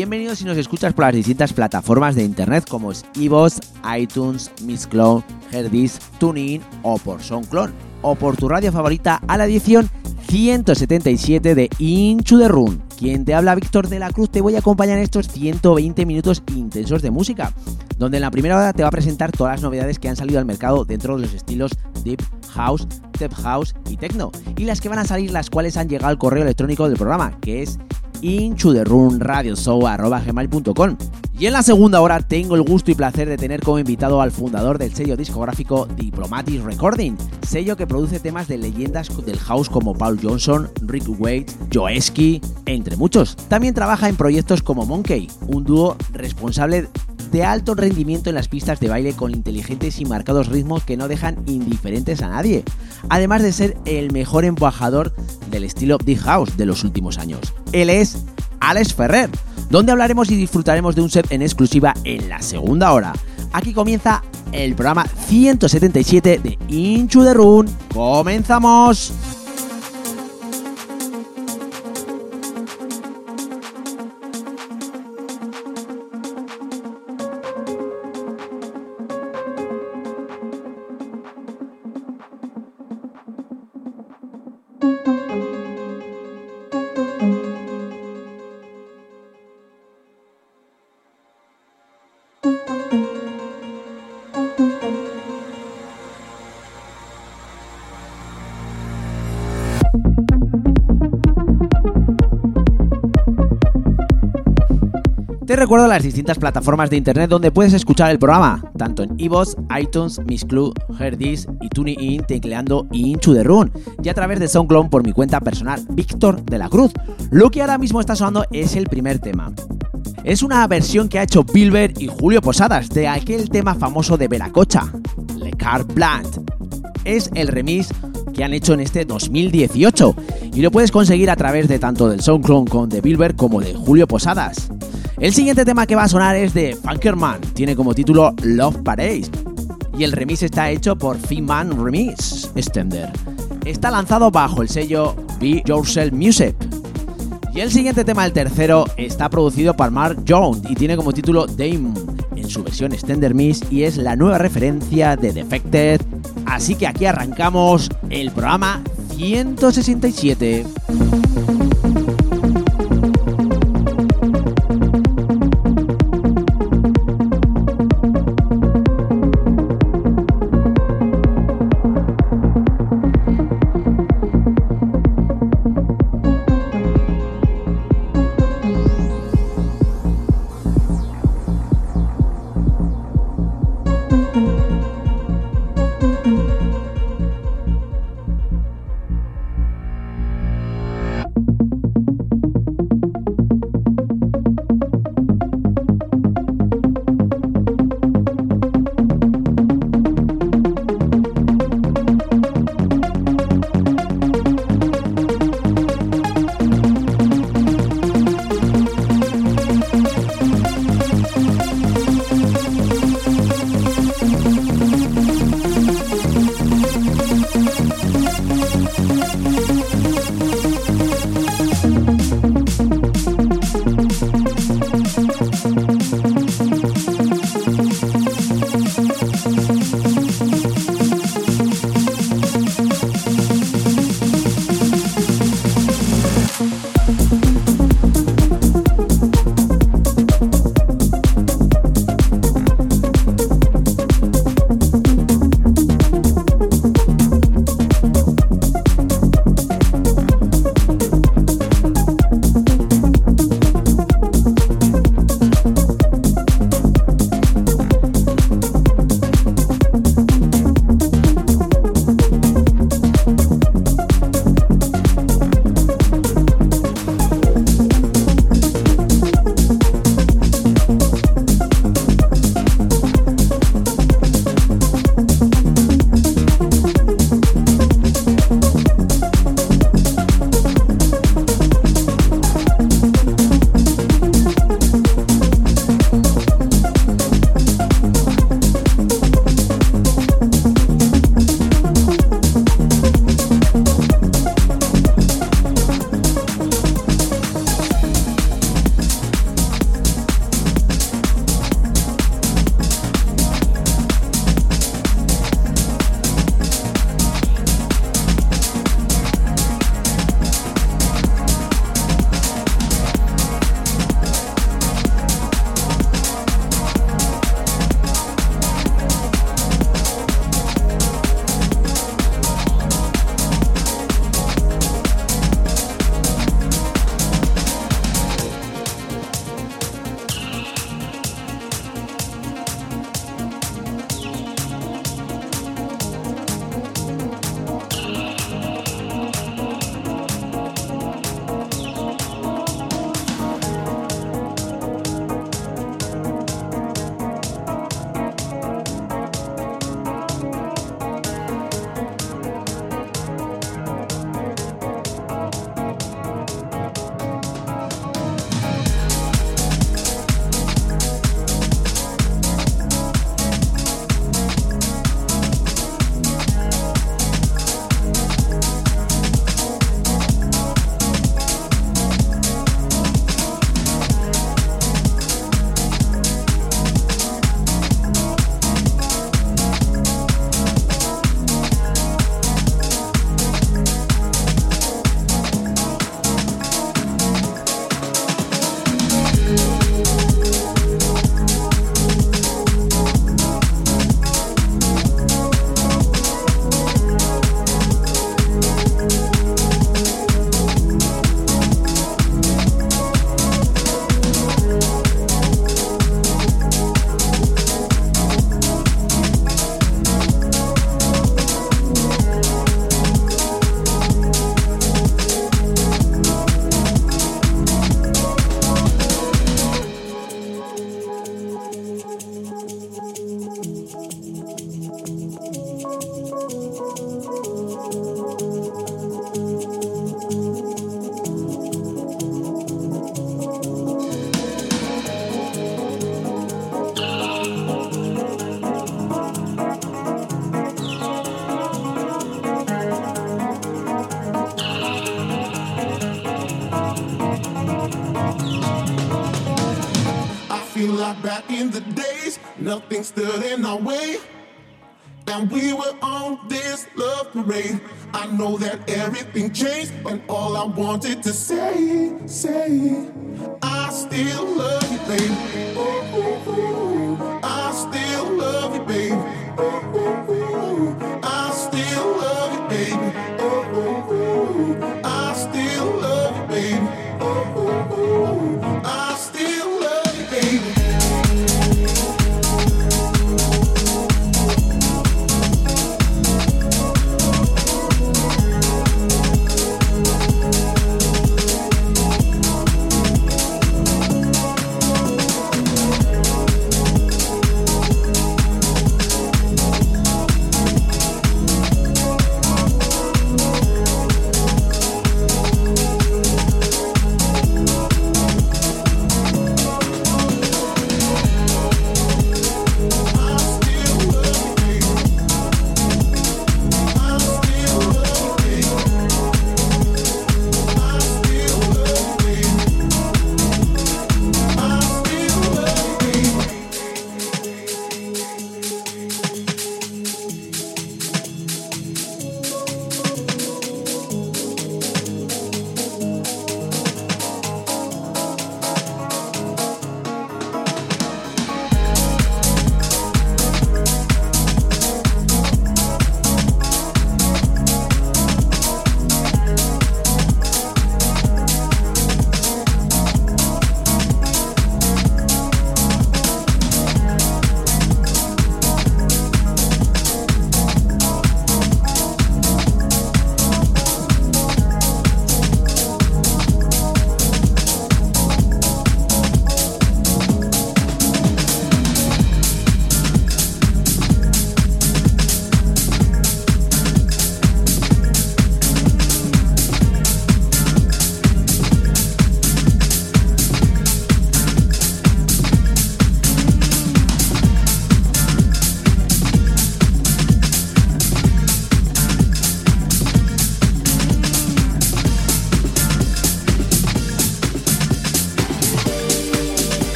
bienvenidos si nos escuchas por las distintas plataformas de internet como es iVoox, iTunes, Mixcloud, Herdis, TuneIn o por SoundCloud o por tu radio favorita a la edición 177 de Inchu the Run. Quien te habla Víctor de la Cruz te voy a acompañar en estos 120 minutos intensos de música, donde en la primera hora te va a presentar todas las novedades que han salido al mercado dentro de los estilos Deep House, Tech House y Techno, y las que van a salir las cuales han llegado al correo electrónico del programa, que es inchuderunradioshow.com. Y en la segunda hora tengo el gusto y placer de tener como invitado al fundador del sello discográfico Diplomatic Recording, sello que produce temas de leyendas del house como Paul Johnson, Rick Wade, Joeski, entre muchos. También trabaja en proyectos como Monkey, un dúo responsable de alto rendimiento en las pistas de baile con inteligentes y marcados ritmos que no dejan indiferentes a nadie, además de ser el mejor embajador del estilo Deep House de los últimos años. Él es Alex Ferrer, donde hablaremos y disfrutaremos de un set en exclusiva en la segunda hora. Aquí comienza el programa 177 de Inchu the Run. ¡Comenzamos! Recuerdo las distintas plataformas de internet donde puedes escuchar el programa, tanto en iVoox, iTunes, Miss Club, Herdis y TuneIn tecleando Into the Run, y a través de SoundCloud por mi cuenta personal, Víctor de la Cruz. Lo que ahora mismo está sonando es el primer tema. Es una versión que ha hecho Bilber y Julio Posadas de aquel tema famoso de Veracocha, Le Car Plant. Es el remix que han hecho en este 2018 y lo puedes conseguir a través de tanto del SoundCloud con de Bilber como de Julio Posadas. El siguiente tema que va a sonar es de Funkerman, tiene como título Love Parade y el remix está hecho por Finman Remix Extender. Está lanzado bajo el sello Be Yourself Music. Y el siguiente tema, el tercero, está producido por Mark Jones y tiene como título Dame en su versión Extender Mix y es la nueva referencia de Defected. Así que aquí arrancamos el programa 167. Nothing stood in our way.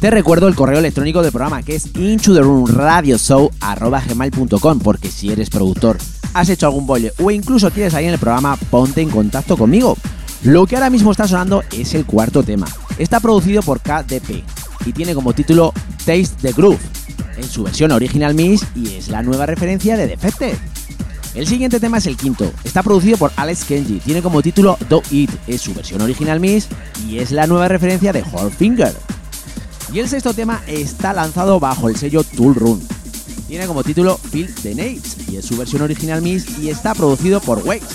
Te recuerdo el correo electrónico del programa que es into the room radio gmail.com porque si eres productor, has hecho algún bolle o incluso quieres salir en el programa, ponte en contacto conmigo. Lo que ahora mismo está sonando es el cuarto tema. Está producido por KDP y tiene como título Taste the Groove en su versión original Miss y es la nueva referencia de Defected. El siguiente tema es el quinto. Está producido por Alex Kenji. Tiene como título Do It. Es su versión original Miss y es la nueva referencia de Finger. Y el sexto tema está lanzado bajo el sello Tool Run. Tiene como título Feel the Nates y es su versión original Miss y está producido por Waze.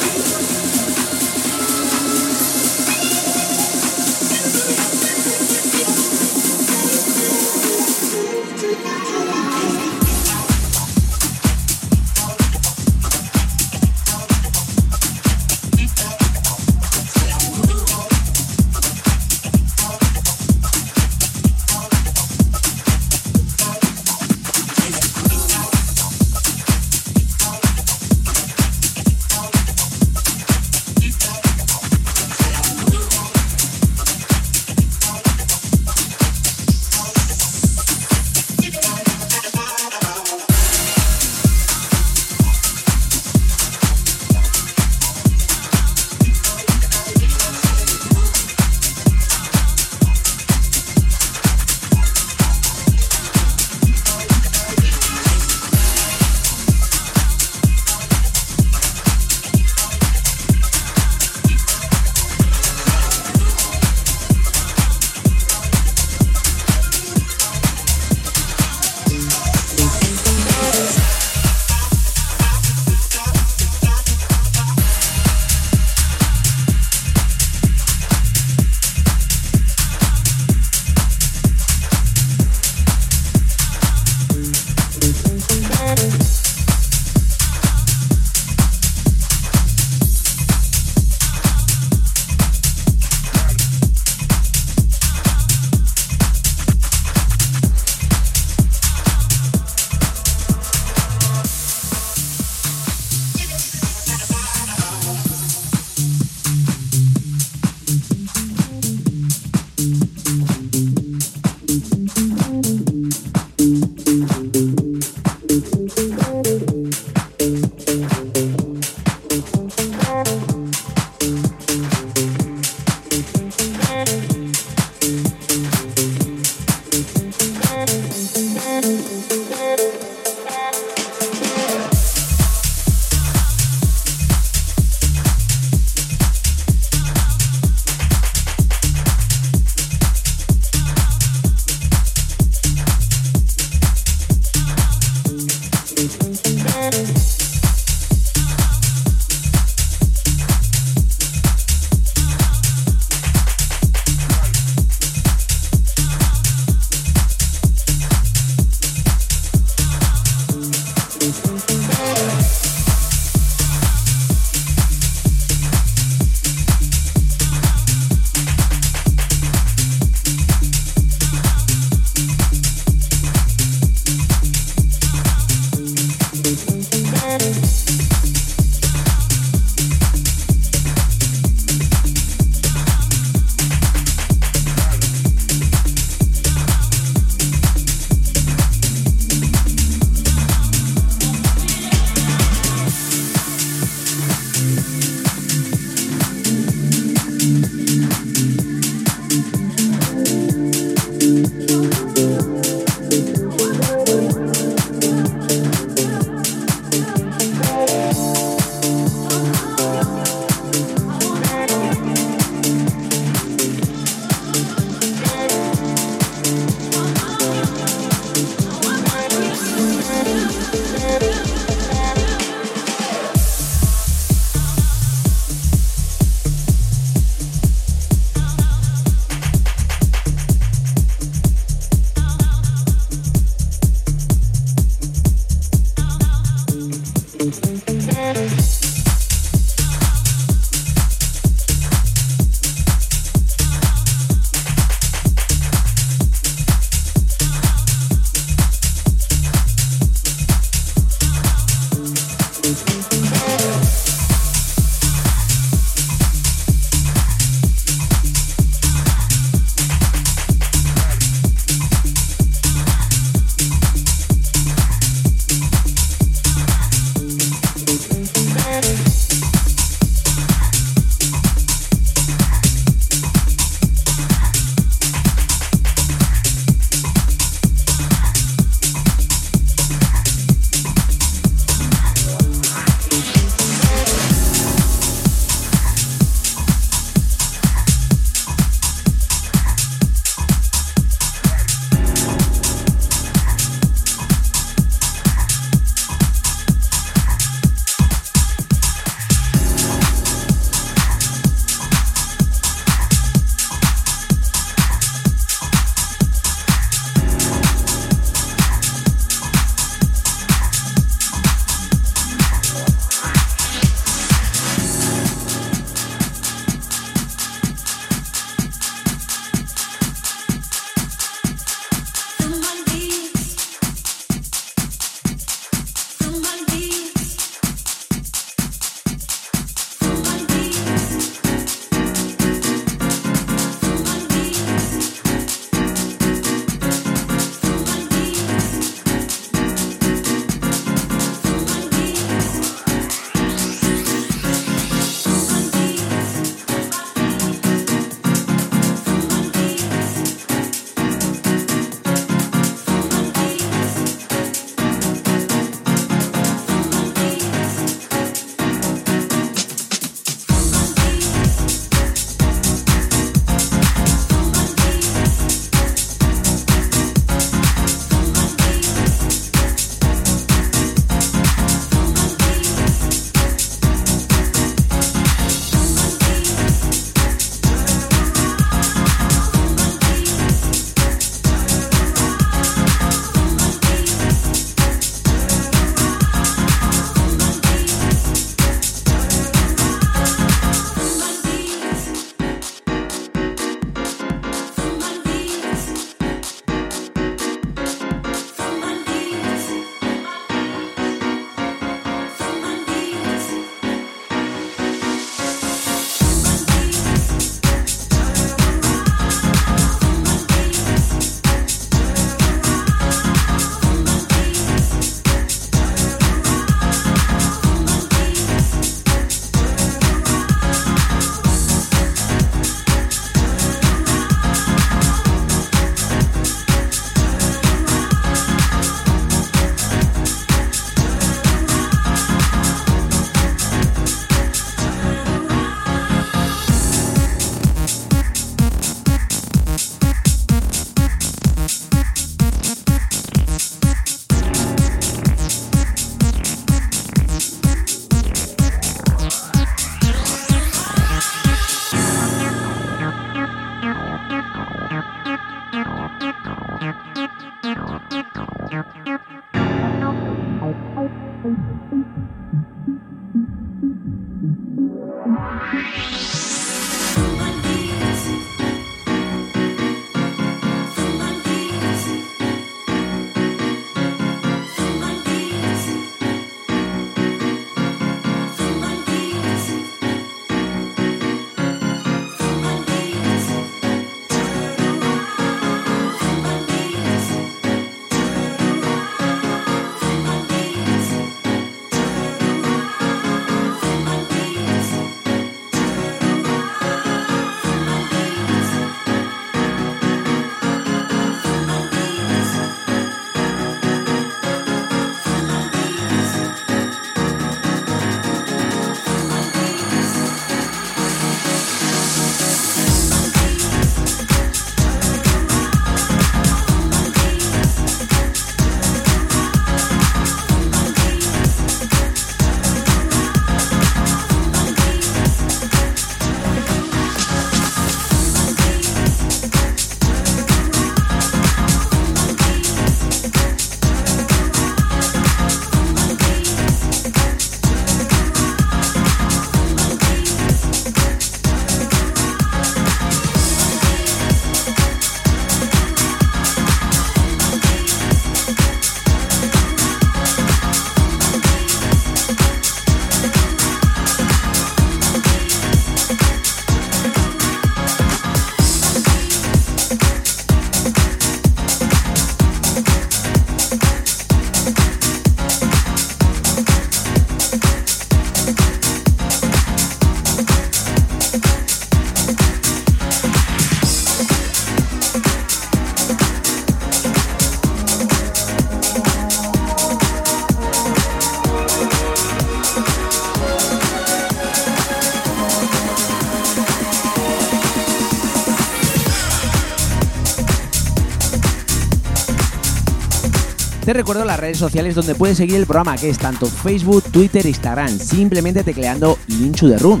Recuerdo las redes sociales donde puedes seguir el programa, que es tanto Facebook, Twitter Instagram, simplemente tecleando Inchu de Run.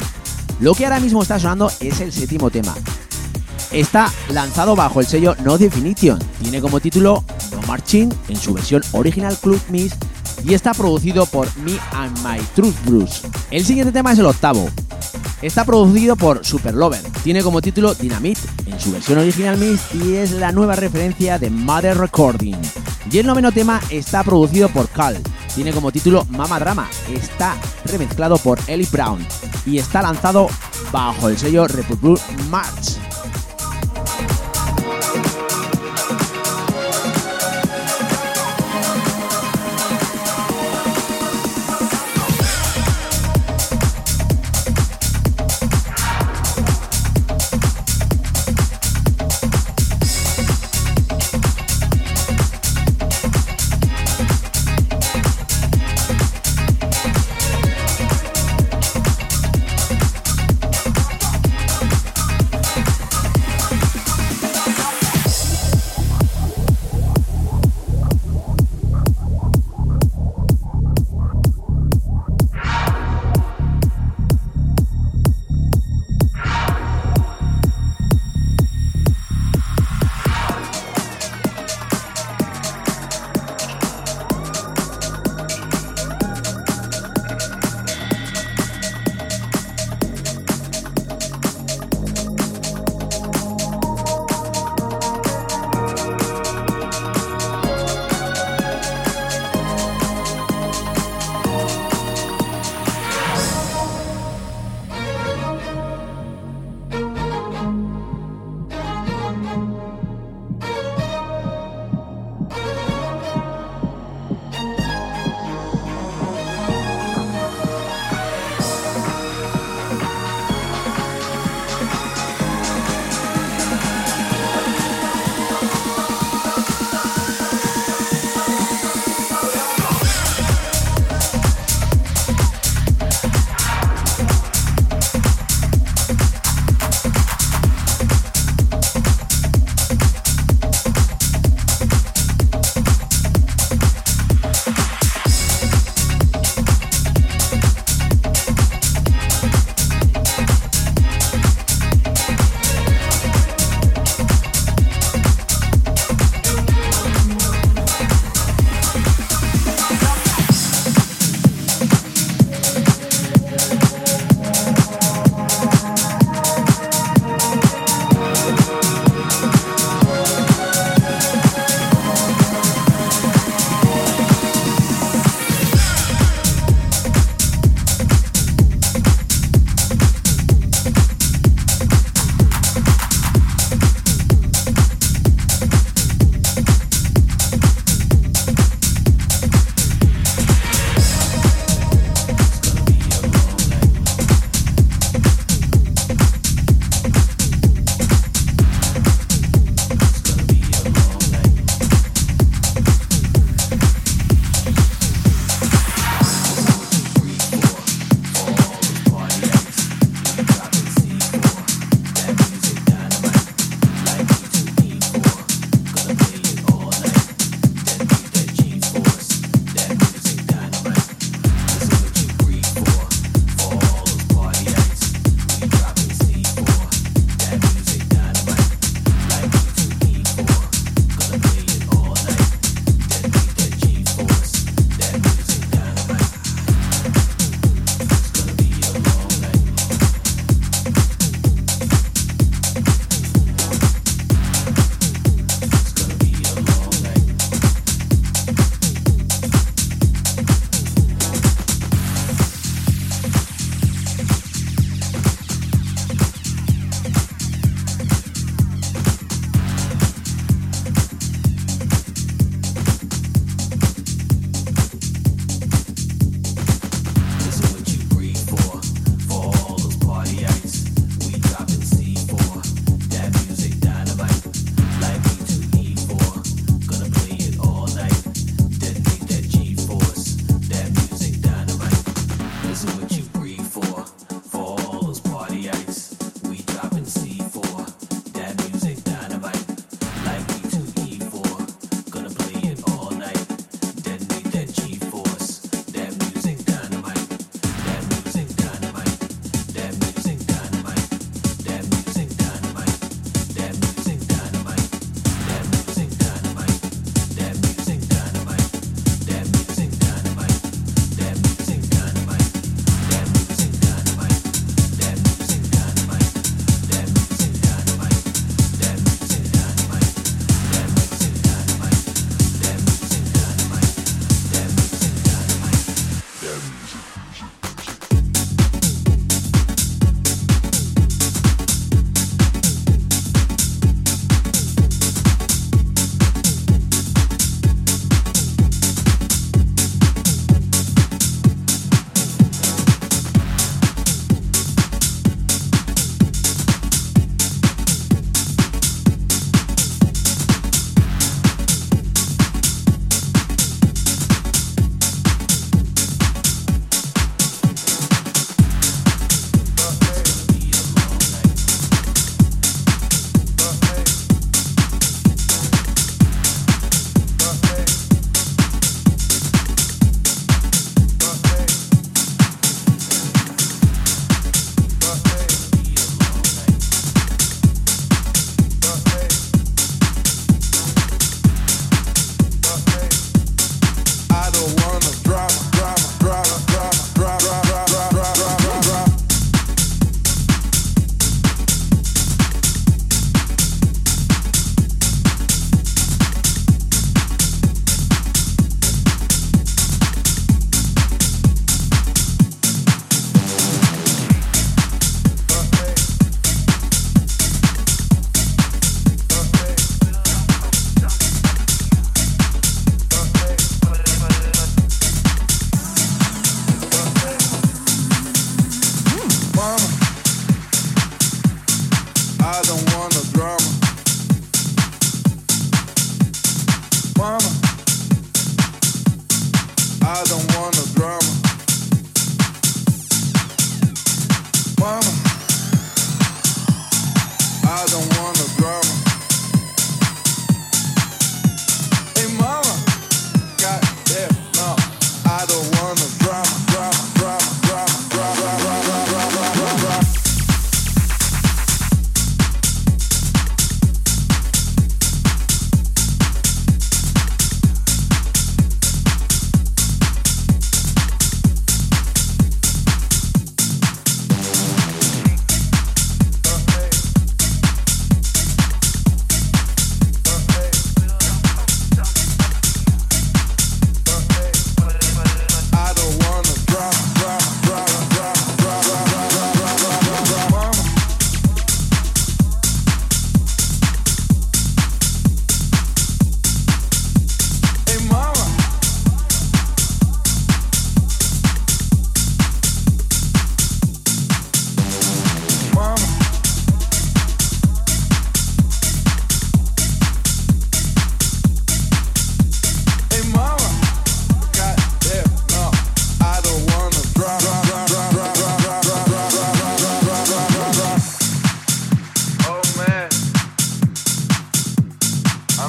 Lo que ahora mismo está sonando es el séptimo tema. Está lanzado bajo el sello No Definition, tiene como título No Marching en su versión original Club Miss y está producido por Me and My Truth Blues. El siguiente tema es el octavo. Está producido por Super Lover, tiene como título Dynamite en su versión original Miss y es la nueva referencia de Mother Recording. Y el noveno tema está producido por Cal. Tiene como título Mama Drama. Está remezclado por Ellie Brown y está lanzado bajo el sello Republic March.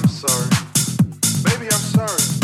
I'm sorry. Baby, I'm sorry.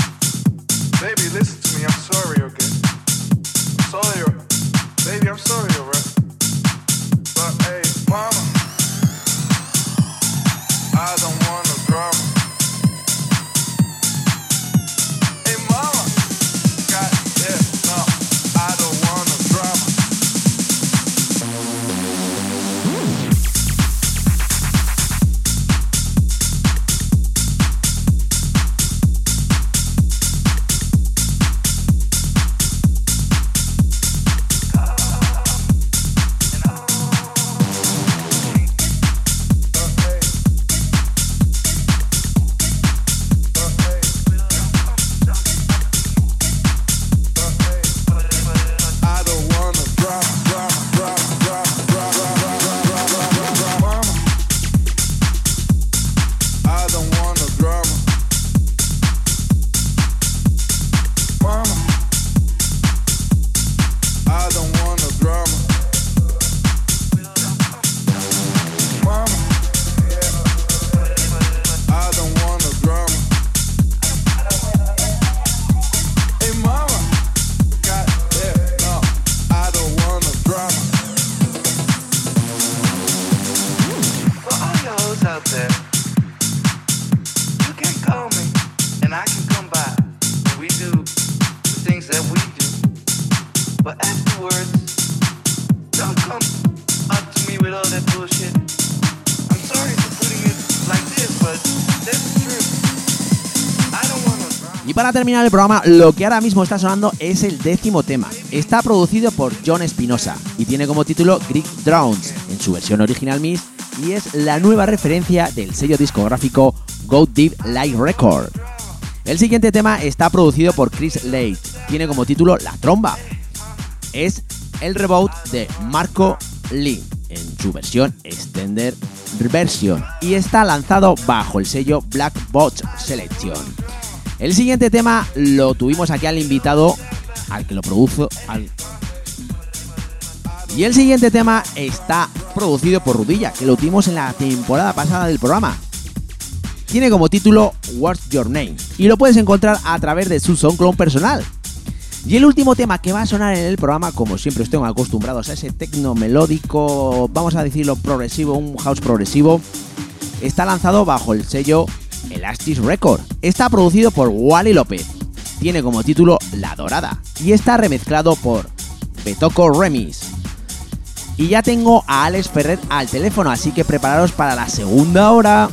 Terminar el programa, lo que ahora mismo está sonando es el décimo tema. Está producido por John Espinosa y tiene como título Greek Drowns en su versión original Miss y es la nueva referencia del sello discográfico Go Deep Light Record. El siguiente tema está producido por Chris Lake, tiene como título La Tromba. Es el reboot de Marco Lee en su versión Extender Version y está lanzado bajo el sello Black Box Selection. El siguiente tema lo tuvimos aquí al invitado, al que lo produjo. Y el siguiente tema está producido por Rudilla, que lo tuvimos en la temporada pasada del programa. Tiene como título What's Your Name y lo puedes encontrar a través de su SoundCloud personal. Y el último tema que va a sonar en el programa, como siempre estén acostumbrados a ese tecno melódico, vamos a decirlo progresivo, un house progresivo, está lanzado bajo el sello Elastis Record. Está producido por Wally López. Tiene como título La Dorada y está remezclado por Betoco Remis. Y ya tengo a Alex Ferrer al teléfono, así que prepararos para la segunda hora.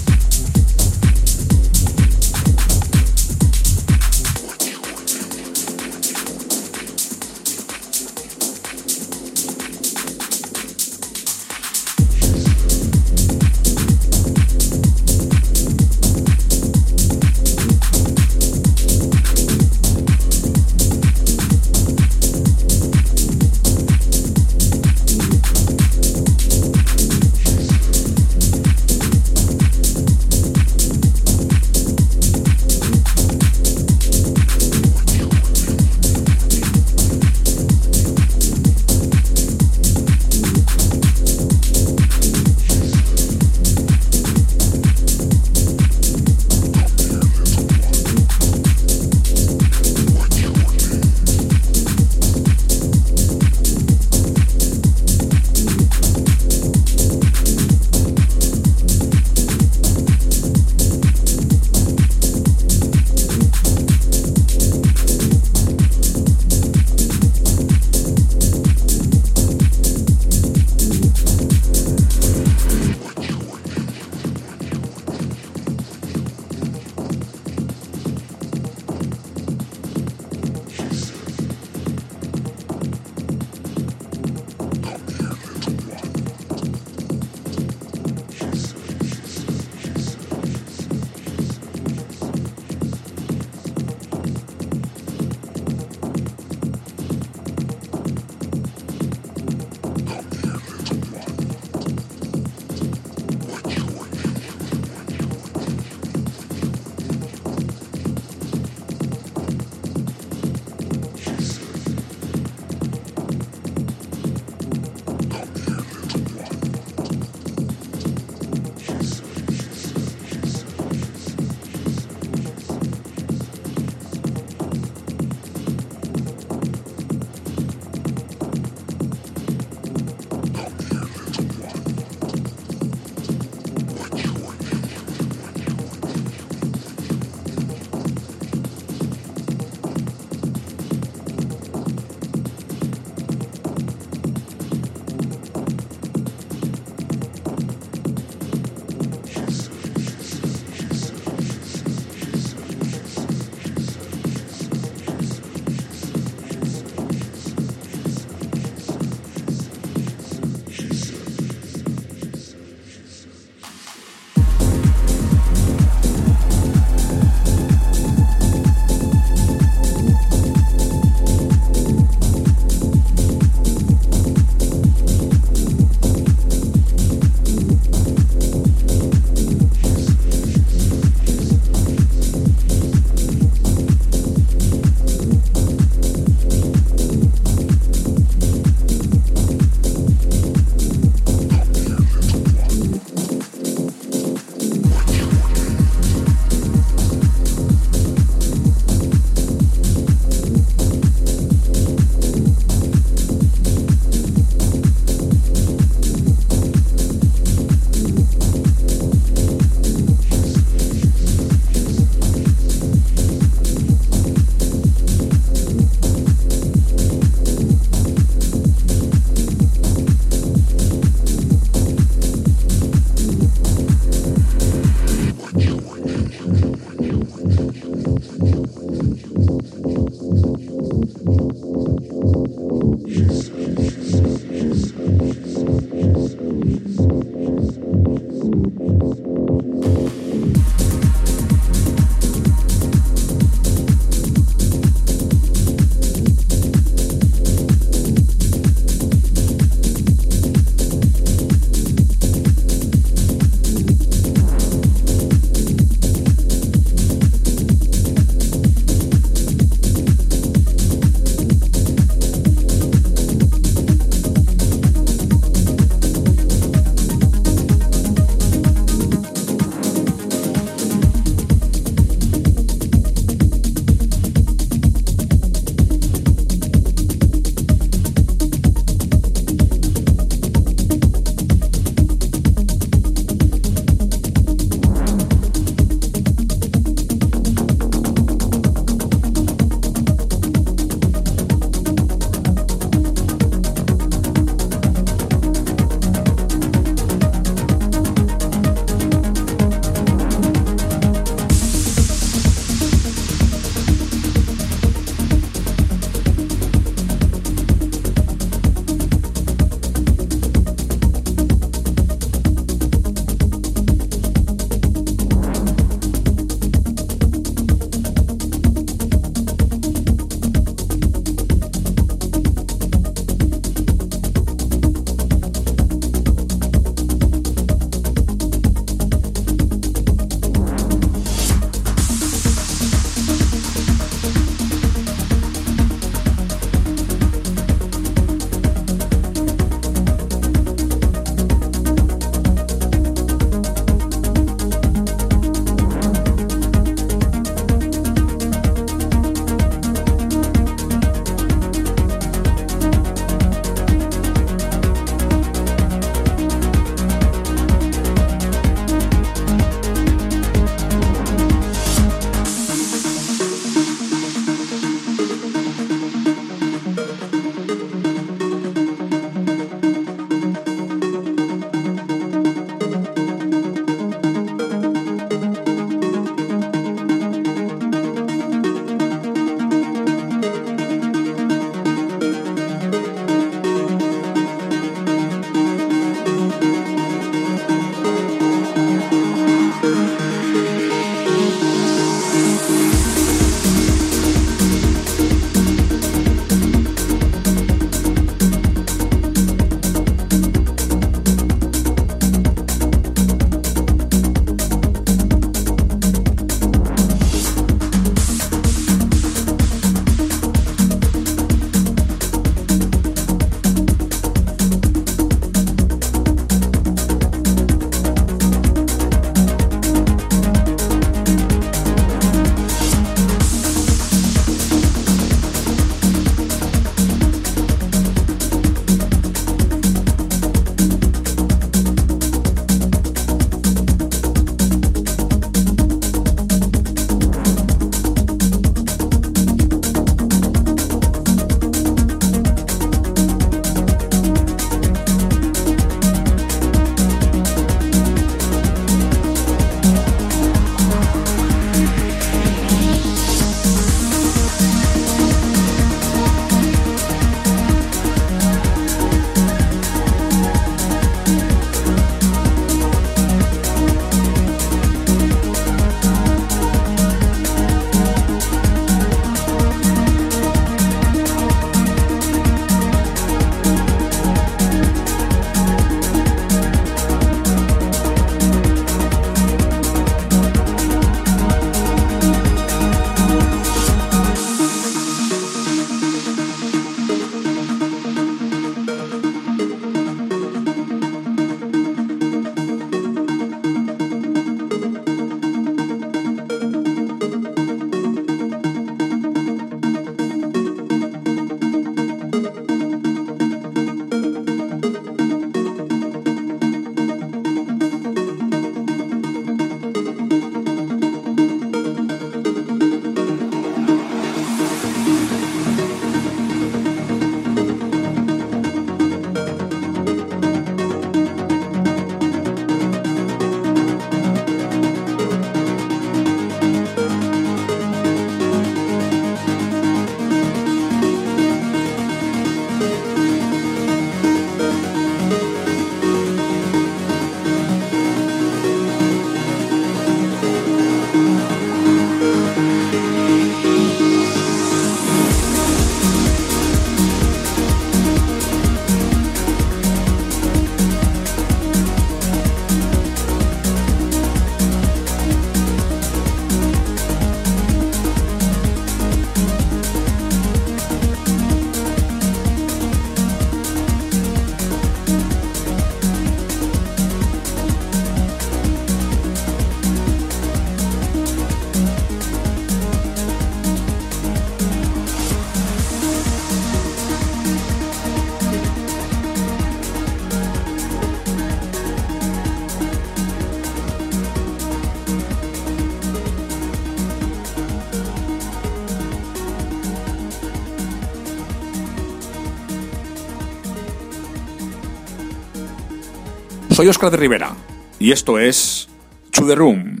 Soy Oscar de Rivera y esto es To The Room.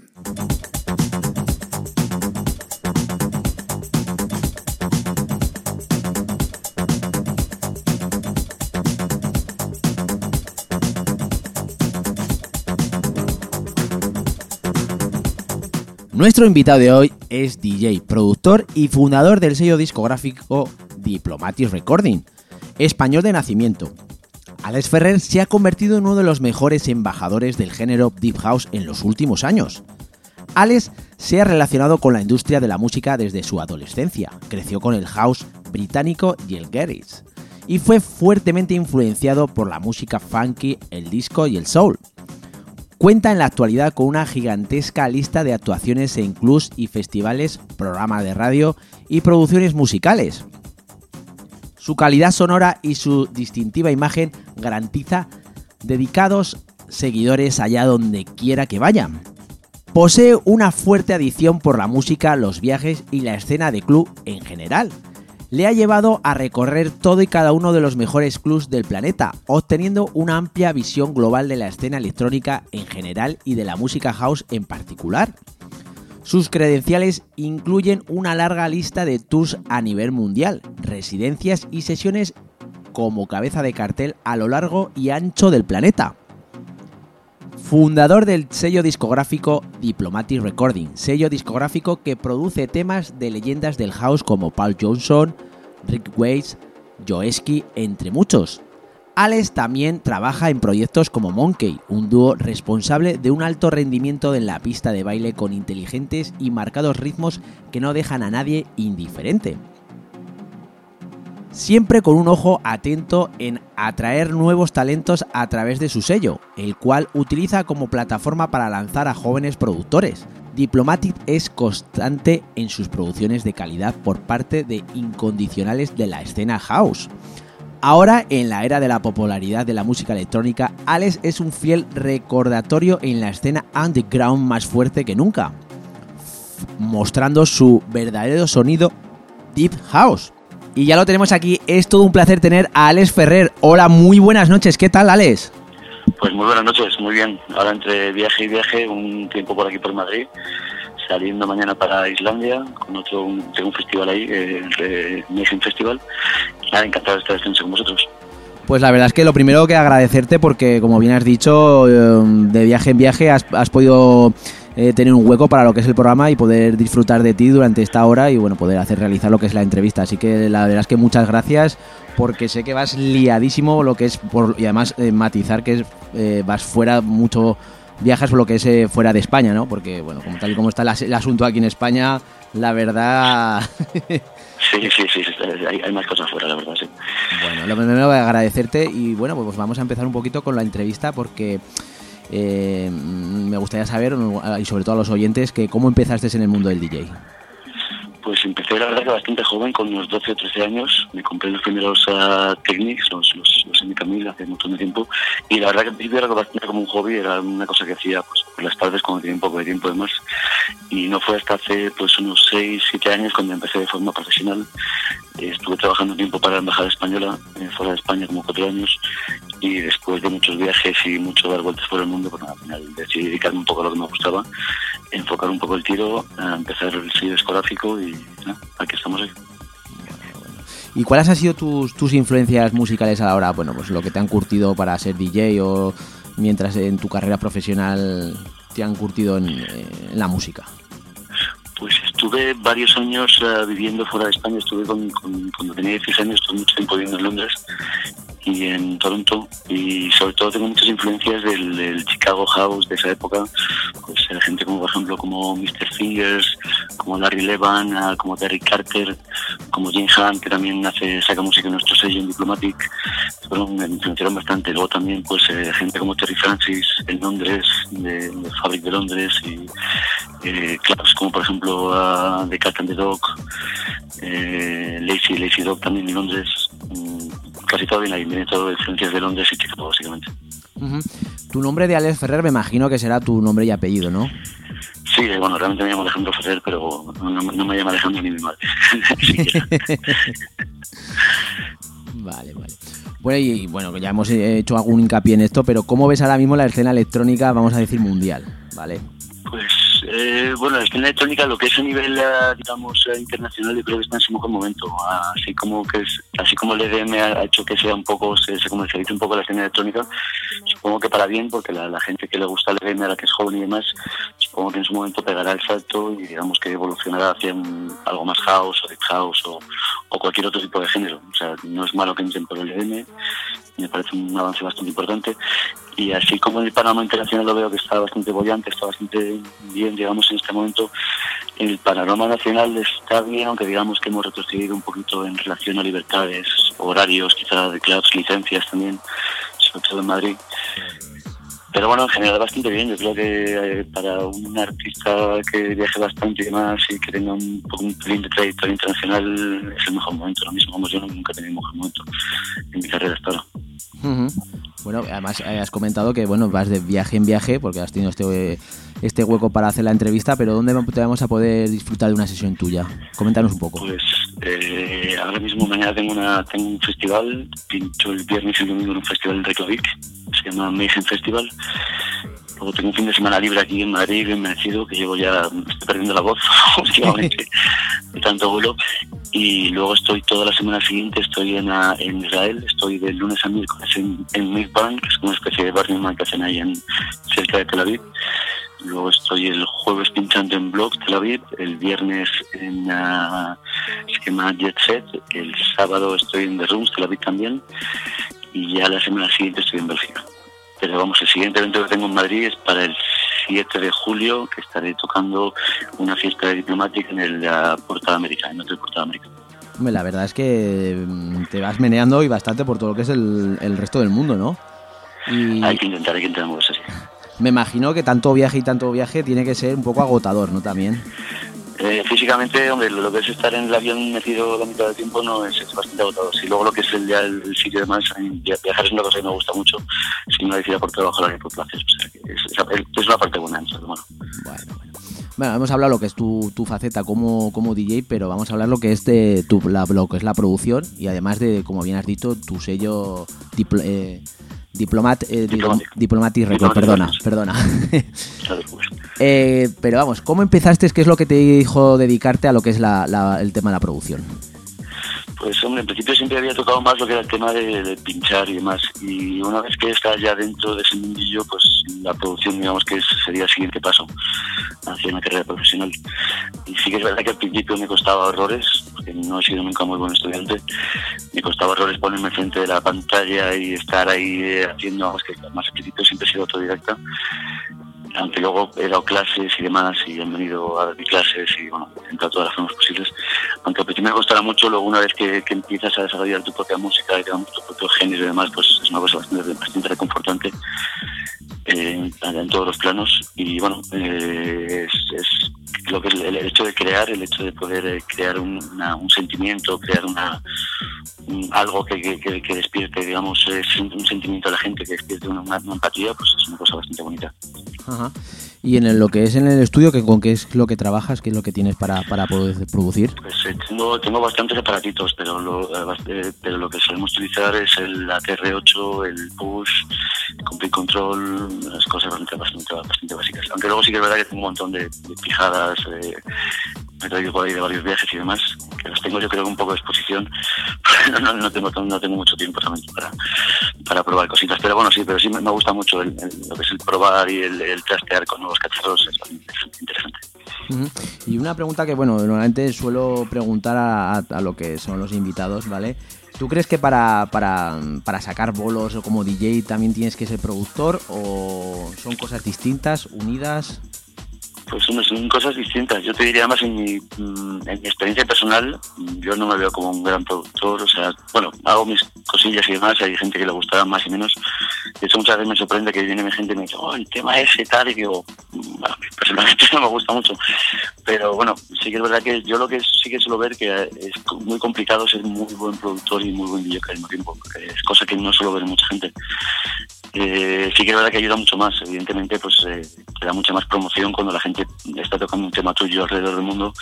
Nuestro invitado de hoy es DJ, productor y fundador del sello discográfico Diplomatic Recording, español de nacimiento. Alex Ferrer se ha convertido en uno de los mejores embajadores del género Deep House en los últimos años. Alex se ha relacionado con la industria de la música desde su adolescencia, creció con el house británico y el garage, y fue fuertemente influenciado por la música funky, el disco y el soul. Cuenta en la actualidad con una gigantesca lista de actuaciones en clubs y festivales, programas de radio y producciones musicales. Su calidad sonora y su distintiva imagen garantiza dedicados seguidores allá donde quiera que vayan. Posee una fuerte adicción por la música, los viajes y la escena de club en general le ha llevado a recorrer todo y cada uno de los mejores clubs del planeta, obteniendo una amplia visión global de la escena electrónica en general y de la música house en particular. Sus credenciales incluyen una larga lista de tours a nivel mundial, residencias y sesiones como cabeza de cartel a lo largo y ancho del planeta fundador del sello discográfico Diplomatic Recording, sello discográfico que produce temas de leyendas del house como Paul Johnson, Rick Waits, Joeski, entre muchos. Alex también trabaja en proyectos como Monkey, un dúo responsable de un alto rendimiento en la pista de baile con inteligentes y marcados ritmos que no dejan a nadie indiferente siempre con un ojo atento en atraer nuevos talentos a través de su sello, el cual utiliza como plataforma para lanzar a jóvenes productores. Diplomatic es constante en sus producciones de calidad por parte de incondicionales de la escena house. Ahora, en la era de la popularidad de la música electrónica, Alex es un fiel recordatorio en la escena underground más fuerte que nunca, mostrando su verdadero sonido Deep House. Y ya lo tenemos aquí. Es todo un placer tener a Alex Ferrer. Hola, muy buenas noches. ¿Qué tal, Alex? Pues muy buenas noches, muy bien. Ahora entre viaje y viaje, un tiempo por aquí por Madrid, saliendo mañana para Islandia, con otro, tengo un festival ahí, el Nation Festival. Nada, encantado de estar este con vosotros. Pues la verdad es que lo primero que agradecerte porque, como bien has dicho, eh, de viaje en viaje has, has podido eh, tener un hueco para lo que es el programa y poder disfrutar de ti durante esta hora y bueno, poder hacer realizar lo que es la entrevista. Así que la verdad es que muchas gracias porque sé que vas liadísimo lo que es por, y además eh, matizar que es, eh, vas fuera mucho viajas por lo que es fuera de España, ¿no? Porque bueno, como tal y como está el, asunto aquí en España, la verdad Sí, sí, sí, hay, hay, más cosas fuera, la verdad, sí. Bueno, lo primero voy a agradecerte y bueno, pues vamos a empezar un poquito con la entrevista porque eh, me gustaría saber, y sobre todo a los oyentes, que cómo empezaste en el mundo del DJ. Pues empecé la verdad que bastante joven, con unos 12 o 13 años. Me compré los primeros uh, Technics, los, los, los MK1000 hace un montón de tiempo. Y la verdad que al principio era bastante como un hobby, era una cosa que hacía pues, por las tardes cuando tenía un poco de tiempo de más. Y no fue hasta hace pues unos 6, 7 años cuando empecé de forma profesional. Estuve trabajando tiempo para la Embajada Española, eh, fuera de España, como 4 años. Y después de muchos viajes y mucho dar vueltas por el mundo, pues al final decidí dedicarme un poco a lo que me gustaba, enfocar un poco el tiro, a empezar el sello discográfico y aquí estamos ahí. ¿Y cuáles han sido tus, tus influencias musicales a la hora? Bueno, pues lo que te han curtido para ser DJ o mientras en tu carrera profesional te han curtido en, la música. Pues estuve varios años uh, viviendo fuera de España. Estuve con, cuando tenía 16 años, estuve mucho tiempo viviendo en Londres y en Toronto y sobre todo tengo muchas influencias del, Chicago House de esa época pues eh, gente como por ejemplo como Mr. Fingers como Larry Levan ah, como Derrick Carter como Jim Hunt que también hace saca música en nuestro sello en Diplomatic me influenciaron bastante luego también pues eh, gente como Terry Francis en Londres de, Fabric de Londres y eh, clubs como por ejemplo The Cat and the Dog eh, Lazy Lazy Dog también en Londres mm, casi todo ahí, viene todo de influencias de Londres y Chicago, básicamente. Tu nombre de Alex Ferrer me imagino que será tu nombre y apellido, ¿no? Sí, bueno, realmente me llamo Alejandro Ferrer, pero no, me llama Alejandro ni mi madre. vale, vale. Bueno, y bueno, ya hemos hecho algún hincapié en esto, pero ¿cómo ves ahora mismo la escena electrónica, vamos a decir, mundial? ¿Vale? Eh, bueno, la escena electrónica, lo que es a nivel, eh, digamos, eh, internacional, yo creo que está en su mejor momento. Así como que así como el EDM ha hecho que sea un poco, se, se comercialice un poco la escena electrónica, supongo que para bien, porque la, gente que le gusta el EDM, a la que es joven y demás, supongo que en su momento pegará el salto y digamos que evolucionará hacia algo más house o deep house o, o, cualquier otro tipo de género. O sea, no es malo que entren por el EDM, me parece un avance bastante importante. Y así como en el panorama internacional lo veo que está bastante bollante, está bastante bien, digamos, en este momento, el panorama nacional está bien, aunque digamos que hemos retrocedido un poquito en relación a libertades, horarios, quizá de clubs, licencias también, sobre todo en Madrid. Pero bueno, en general bastante bien. Yo creo que eh, para un artista que viaje bastante y demás y que tenga un, un pelín de trayectoria internacional es el mejor momento. Lo mismo, como yo nunca he tenido un mejor momento en mi carrera hasta ahora. Bueno, además eh, has comentado que bueno vas de viaje en viaje porque has tenido este, este hueco para hacer la entrevista, pero ¿dónde te vamos a poder disfrutar de una sesión tuya? Coméntanos un poco. Pues eh, ahora mismo mañana tengo, una, tengo un festival, pincho el viernes y el domingo en un festival en Reykjavik, se llama Mayhem Festival. Luego tengo un fin de semana libre aquí en Madrid, bien merecido, que llevo ya, estoy perdiendo la voz últimamente, de tanto vuelo. Y luego estoy toda la semana siguiente, estoy en, ah, en Israel, estoy de lunes a miércoles en, en Milbarn, que es una especie de barrio que hacen ahí en, cerca de Tel Aviv. Luego estoy el jueves pinchando en Blog Tel Aviv, el viernes en uh, esquema Jet Set, el sábado estoy en The Rooms Tel Aviv también, y ya la semana siguiente estoy en Bélgica. Pero vamos, el siguiente evento que tengo en Madrid es para el 7 de julio, que estaré tocando una fiesta de diplomática en el Puerto de América, en Puerto de América. La verdad es que mm, te vas meneando y bastante por todo lo que es el, el resto del mundo, ¿no? Y... Hay que intentar, hay que intentar moverse así. Me imagino que tanto viaje y tanto viaje tiene que ser un poco agotador, ¿no? También. Eh, físicamente, hombre, lo que es estar en el avión metido la mitad del tiempo no es, bastante agotador. Si luego lo que es el, ya el, sitio de más, viajar es una cosa que me gusta mucho, si no decida por trabajo, la por placer. O sea, es, es, una parte buena. Entonces, bueno. bueno, bueno. Bueno, hemos hablado lo que es tu, tu faceta como, como DJ, pero vamos a hablar lo que es de tu, la, lo que es la producción y además de, como bien has dicho, tu sello diplo, eh, Diplomat, eh, Diplomatic. Diplomatic Record, perdona, perdona. eh, pero vamos, ¿cómo empezaste? ¿Qué es lo que te dijo dedicarte a lo que es la, la, el tema de la producción? Pues hombre, en principio siempre había tocado más lo que era el tema de, pinchar y demás. Y una vez que estás ya dentro de ese mundillo, pues la producción digamos que sería el siguiente paso hacia una carrera profesional. Y sí que es verdad que al principio me costaba horrores, porque no he sido nunca muy buen estudiante. Me costaba horrores ponerme frente de la pantalla y estar ahí eh, haciendo, vamos, que más al principio siempre he sido autodidacta aunque luego he dado clases y demás y han venido a dar mis clases y bueno, he todas las formas posibles. Me costará mucho, luego una vez que, que, empiezas a desarrollar tu propia música digamos, tu propio género y demás, pues es una cosa bastante, bastante reconfortante eh, en todos los planos y bueno, eh, es, lo que es el, hecho de crear, el hecho de poder eh, crear un, sentimiento, crear una un, algo que, que, despierte, digamos, un sentimiento de la gente, que despierte una, una, empatía, pues es una cosa bastante bonita. Ajá. Y en el, lo que es en el estudio, que ¿con qué es lo que trabajas? ¿Qué es lo que tienes para, para poder producir? Pues eh, tengo, tengo bastantes aparatitos, pero lo, eh, pero lo que solemos utilizar es el ATR8, el Push, el Complete Control, las cosas bastante, bastante, bastante básicas. Aunque luego sí que es verdad que tengo un montón de, de pijadas, eh, me he traído por ahí de varios viajes y demás, que las tengo yo creo un poco de exposición, pero no, no, tengo, no tengo mucho tiempo también para, para probar cositas. Pero bueno, sí, pero sí me, gusta mucho el, el, lo que es el probar y el, el trastear con nuevos cacharros, es interesante. Y una pregunta que, bueno, normalmente suelo preguntar a, a, a, lo que son los invitados, ¿vale? ¿Tú crees que para, para, para sacar bolos o como DJ también tienes que ser productor o son cosas distintas, unidas? Pues son cosas distintas. Yo te diría más en mi, en mi experiencia personal, yo no me veo como un gran productor, o sea, bueno, hago mis cosillas y demás, hay gente que le gustará más y menos. De hecho, muchas veces me sorprende que viene gente y me dice, oh, el tema ese tal, y digo, bueno, personalmente no me gusta mucho. Pero bueno, sí que es verdad que yo lo que sí que suelo ver que es muy complicado ser muy buen productor y muy buen DJ al mismo tiempo, es cosa que no suelo ver mucha gente. Eh, sí que es verdad que ayuda mucho más. Evidentemente, pues eh, te da mucha más promoción cuando la gente está tocando un tema tuyo alrededor del mundo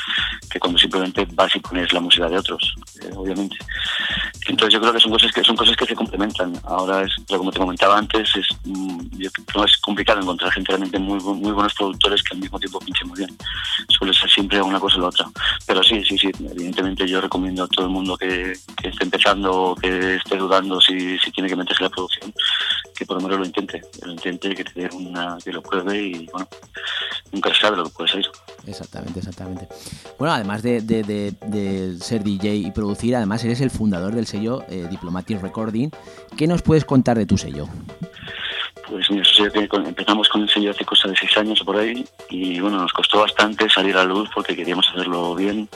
que cuando simplemente vas y pones la música de otros, eh, obviamente. Entonces yo creo que son cosas que son cosas que se complementan. Ahora es, como te comentaba antes, es mm, es complicado encontrar gente realmente muy muy buenos productores que al mismo tiempo pinchen muy bien. Suele ser siempre una cosa o la otra. Pero sí, sí, sí, evidentemente yo recomiendo a todo el mundo que, esté empezando o que esté dudando si, si tiene que meterse en la producción, que por lo menos lo intente, lo intente, que te dé una, que lo pruebe y bueno, nunca se sabe lo que puede salir. Exactamente, exactamente. Bueno, además de, de, ser DJ y producir, además eres el fundador del sello eh, Diplomatic Recording. ¿Qué nos puedes contar de tu sello? Pues mira, empezamos con el sello hace cosa de seis años por ahí y bueno, nos costó bastante salir a luz porque queríamos hacerlo bien.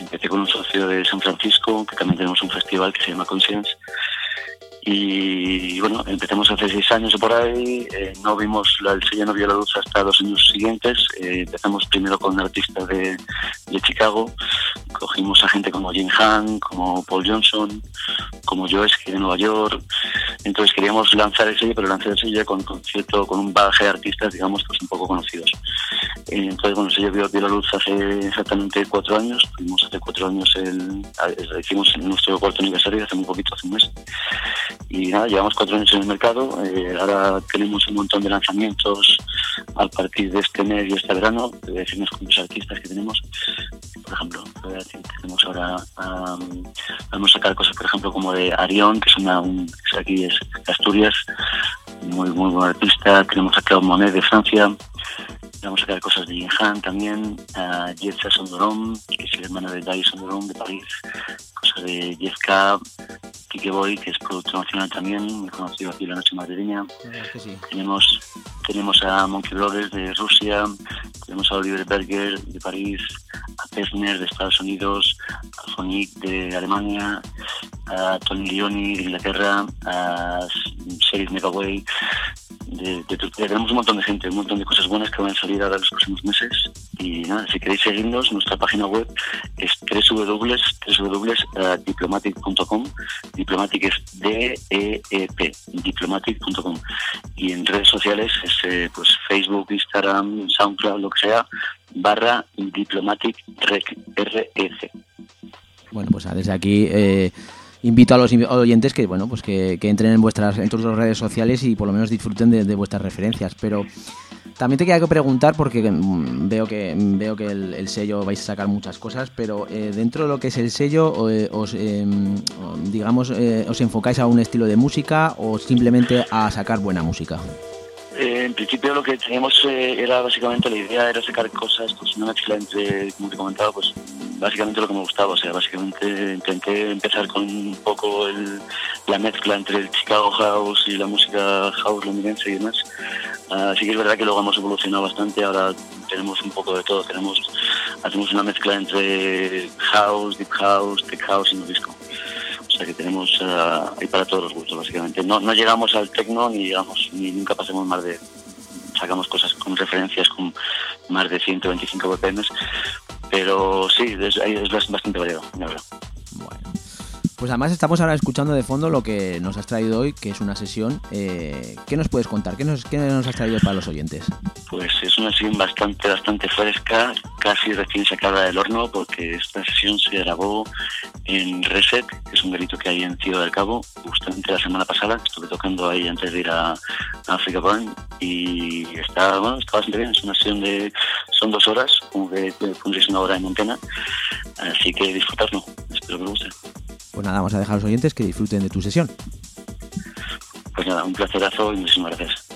Empecé con un socio de San Francisco, que también tenemos un festival que se llama Conscience y bueno, empezamos hace seis años por ahí, eh, no vimos, la, el sello no vio la luz hasta dos años siguientes, eh, empezamos primero con artistas de, de, Chicago, cogimos a gente como Jim Han, como Paul Johnson, como Joeski de Nueva York, entonces queríamos lanzar el sello, pero lanzar el sello con, con cierto, con un bagaje de artistas, digamos, pues un poco conocidos. Eh, entonces, bueno, el sello vio, la luz hace exactamente cuatro años, tuvimos hace cuatro años el, hicimos nuestro cuarto aniversario hace muy poquito, hace un mes y nada, llevamos cuatro años en el mercado, eh, ahora tenemos un montón de lanzamientos a partir de este mes y este verano, decirnos con los artistas que tenemos, por ejemplo, tenemos ahora, vamos a sacar cosas, por ejemplo, como de Arión, que es una, un, aquí es Asturias, muy, muy buen artista, tenemos a Claude Monet de Francia, vamos a sacar cosas de Jinhan también, a Jetsa Sondorom, que es el hermano de Dai Sondorom de París, cosas de Jeff K, Kike Boy, que es productor nacional también, muy conocido aquí en la noche madrileña. Tenemos, tenemos a Monkey Brothers de Rusia, tenemos a Oliver Berger de París, a Pesner de Estados Unidos, a Phonic de Alemania, a Tony Leoni de Inglaterra, a Sheriff Megaway Tenemos un montón de gente, un montón de cosas buenas que van a salir ahora en los próximos meses. Y nada, si queréis seguirnos, nuestra página web es www.diplomatic.com. Diplomatic es D-E-E-P, diplomatic.com. Y en redes sociales es eh, pues Facebook, Instagram, SoundCloud, lo que sea, barra Diplomatic Rec, R-E-C. Bueno, pues desde aquí... Eh invito a los oyentes que bueno pues que, entren en vuestras en tus redes sociales y por lo menos disfruten de, vuestras referencias. Pero también te quería preguntar porque mm, veo que veo que el, sello vais a sacar muchas cosas pero eh, dentro de lo que es el sello eh, os em, digamos eh, os enfocáis a un estilo de música o simplemente a sacar buena música en principio lo que teníamos era básicamente la idea era sacar cosas pues una mezcla entre como te comentaba pues básicamente lo que me gustaba. O sea, básicamente intenté empezar con un poco la mezcla entre el Chicago House y la música house londinense y demás. Así que es verdad que luego hemos evolucionado bastante. Ahora tenemos un poco de todo. Tenemos, hacemos una mezcla entre house, deep house, tech house y no disco. O sea que tenemos uh, para todos los gustos, básicamente. No, no llegamos al techno ni llegamos, ni nunca pasemos más de sacamos cosas con referencias con más de 125 BPM, pero sí, es, es bastante variado, la verdad. Bueno. Pues además estamos ahora escuchando de fondo lo que nos has traído hoy, que es una sesión. Eh, ¿Qué nos puedes contar? ¿Qué nos, ¿Qué nos has traído para los oyentes? Pues es una sesión bastante, bastante fresca, casi recién sacada del horno, porque esta sesión se grabó en Reset, que es un delito que hay en Ciudad del Cabo, justamente la semana pasada. Estuve tocando ahí antes de ir a, Africa Burn y está, bueno, está bastante bien. Es una sesión de. Son dos horas, como que fundéis una hora en Montena, así que disfrutarlo. Espero que os guste. Pues nada, vamos a dejar a los oyentes que disfruten de tu sesión. Pues nada, un placerazo y muchísimas gracias.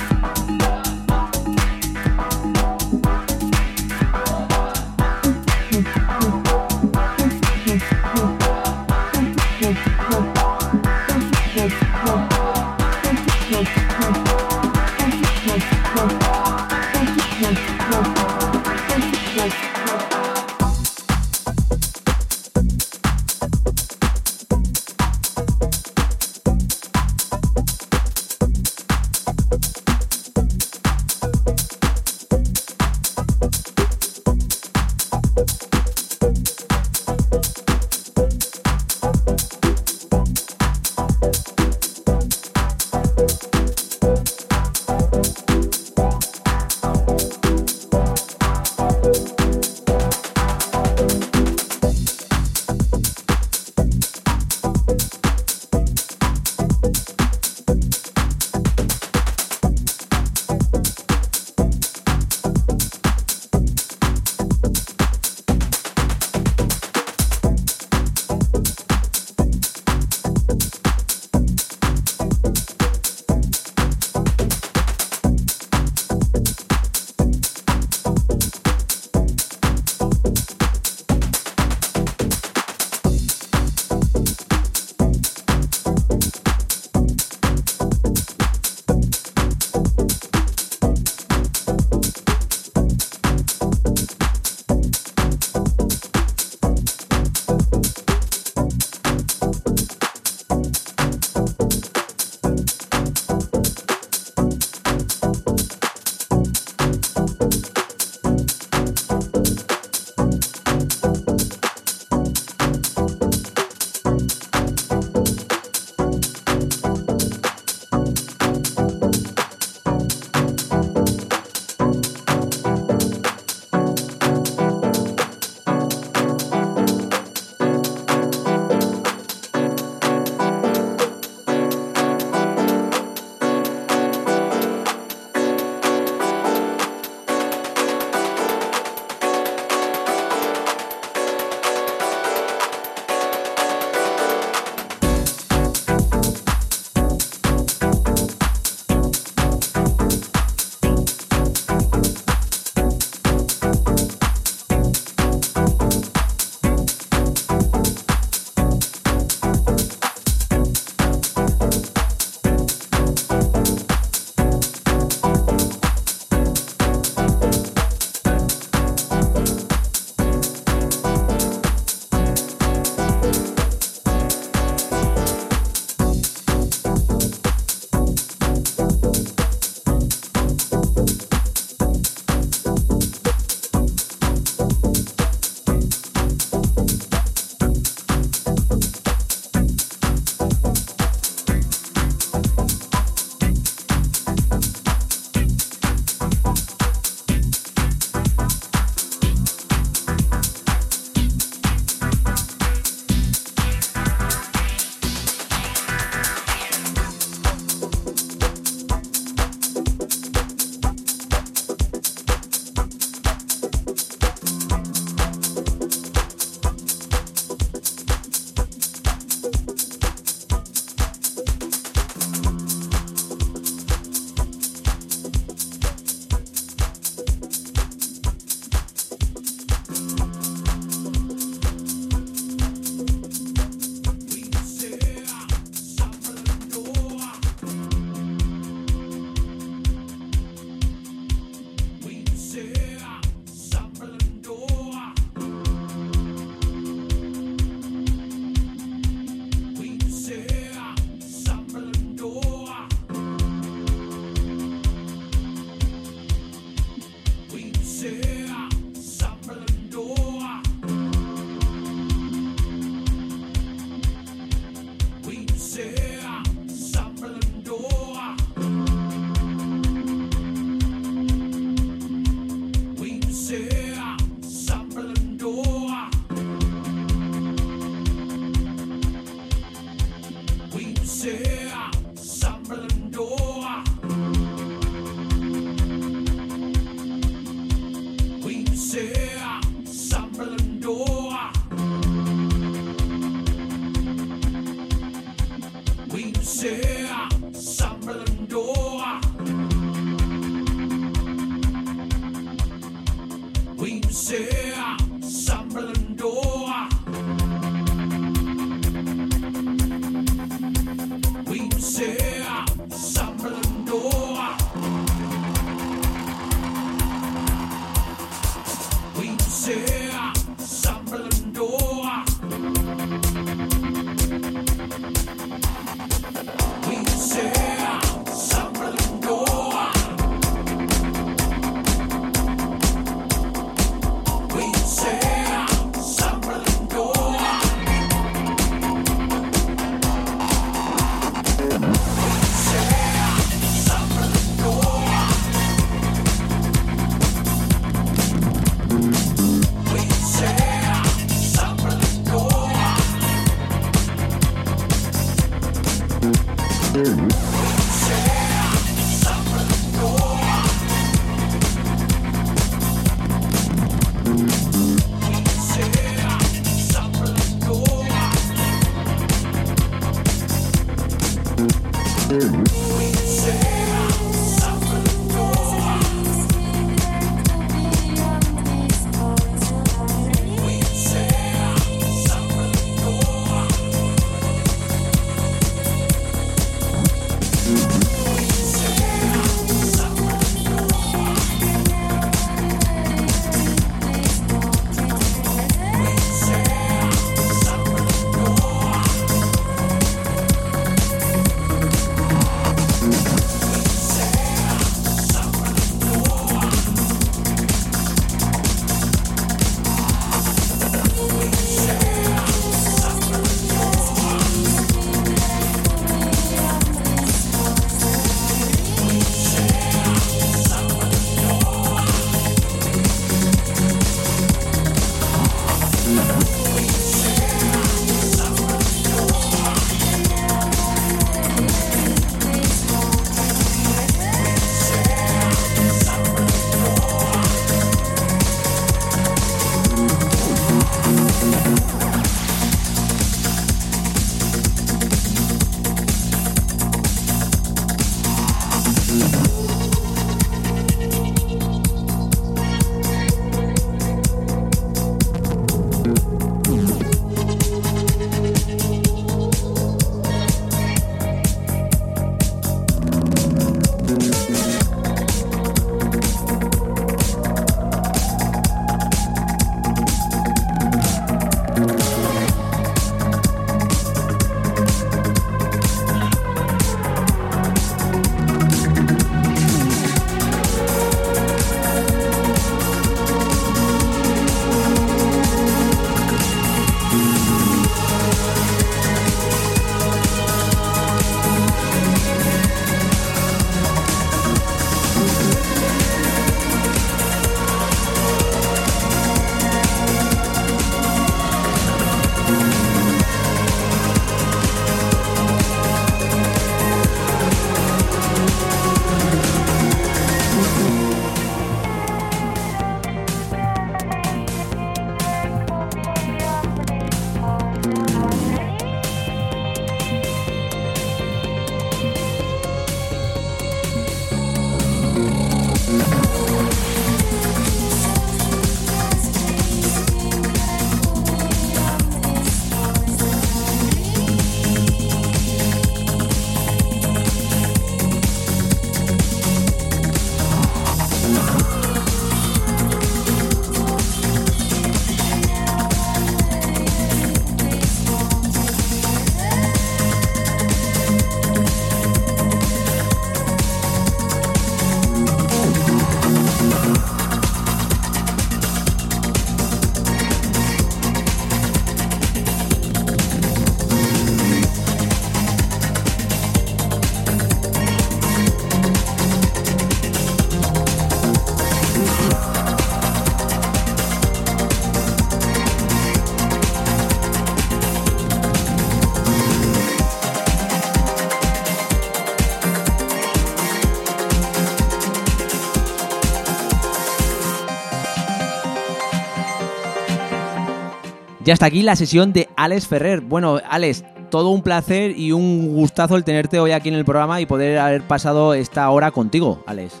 Y hasta aquí la sesión de Alex Ferrer. Bueno, Alex, todo un placer y un gustazo el tenerte hoy aquí en el programa y poder haber pasado esta hora contigo, Alex.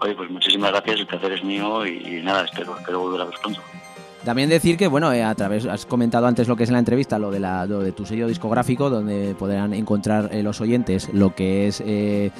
Oye, pues muchísimas gracias, el placer es mío y, nada, espero, espero volver a ver pronto. También decir que, bueno, eh, a través, has comentado antes lo que es en la entrevista, lo de, la, lo de tu sello discográfico, donde podrán encontrar eh, los oyentes lo que es eh,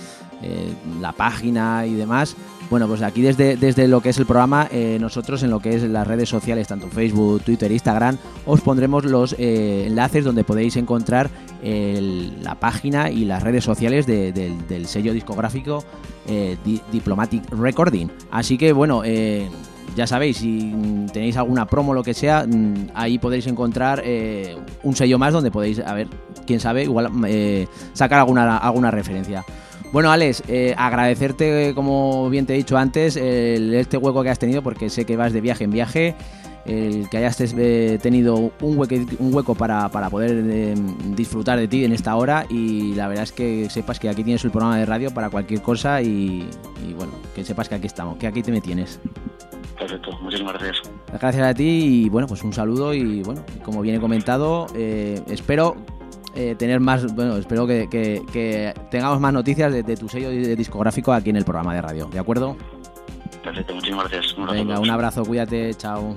eh, la página y demás. Bueno, pues aquí desde, desde lo que es el programa, eh, nosotros en lo que es las redes sociales, tanto Facebook, Twitter, Instagram, os pondremos los eh, enlaces donde podéis encontrar el- la página y las redes sociales de- del, sello discográfico eh, Di- Diplomatic Recording. Así que bueno, eh, ya sabéis, si tenéis alguna promo lo que sea, mm, ahí podéis encontrar eh, un sello más donde podéis, a ver, quién sabe, igual eh, sacar alguna, alguna referencia. Bueno, Alex, eh, agradecerte, como bien te he dicho antes, el- este hueco que has tenido, porque sé que vas de viaje en viaje, el que hayas eh, tenido un, hueque- un hueco para, para poder eh, disfrutar de ti en esta hora y la verdad es que sepas que aquí tienes el programa de radio para cualquier cosa y, y bueno, que sepas que aquí estamos, que aquí te me tienes. Perfecto, muchísimas gracias. Gracias a ti y bueno, pues un saludo y bueno, como viene comentado, eh, espero eh, tener más, bueno, espero que, que- que tengamos más noticias de, de tu sello de- discográfico aquí en el programa de radio, ¿de acuerdo? Perfecto, muchísimas gracias. Un Venga, un abrazo, cuídate, chao.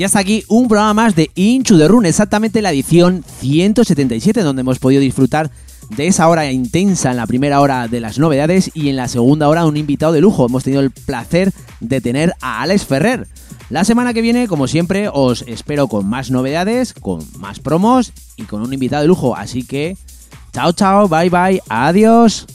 Y hasta aquí un programa más de Inchu de Run, exactamente la edición 177, donde hemos podido disfrutar de esa hora intensa en la primera hora de las novedades y en la segunda hora un invitado de lujo. Hemos tenido el placer de tener a Alex Ferrer. La semana que viene, como siempre, os espero con más novedades, con más promos y con un invitado de lujo. Así que, chao, chao, bye, bye, adiós.